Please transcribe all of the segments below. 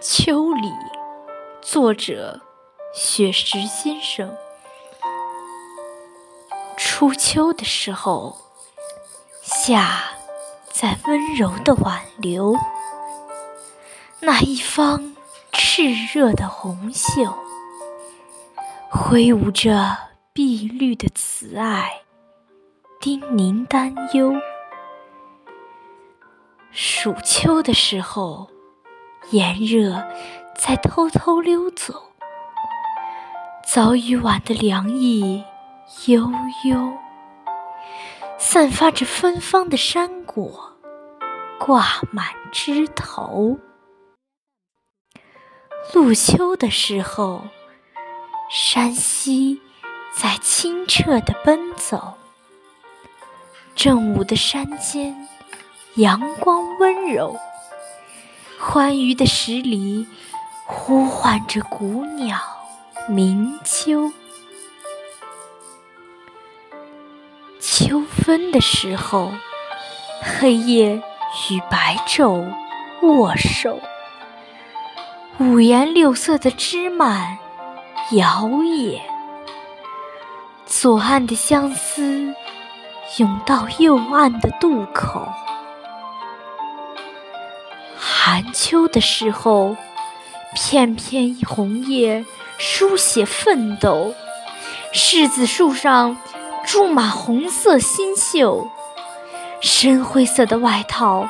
秋里，作者雪石先生。初秋的时候，夏在温柔的挽留，那一方炽热的红袖，挥舞着碧绿的慈爱，叮咛担忧。暑秋的时候。炎热在偷偷溜走，早已晚的凉意悠悠，散发着芬芳的山果挂满枝头。入秋的时候，山溪在清澈的奔走，正午的山间阳光温柔。欢愉的十里，呼唤着古鸟鸣秋。秋分的时候，黑夜与白昼握手，五颜六色的枝蔓摇曳，左岸的相思涌到右岸的渡口。寒秋的时候，片片红叶书写奋斗；柿子树上住满红色新秀，深灰色的外套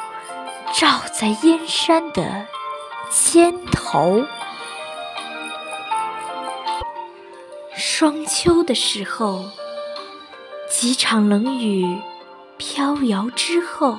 罩在燕山的肩头。霜秋的时候，几场冷雨飘摇之后。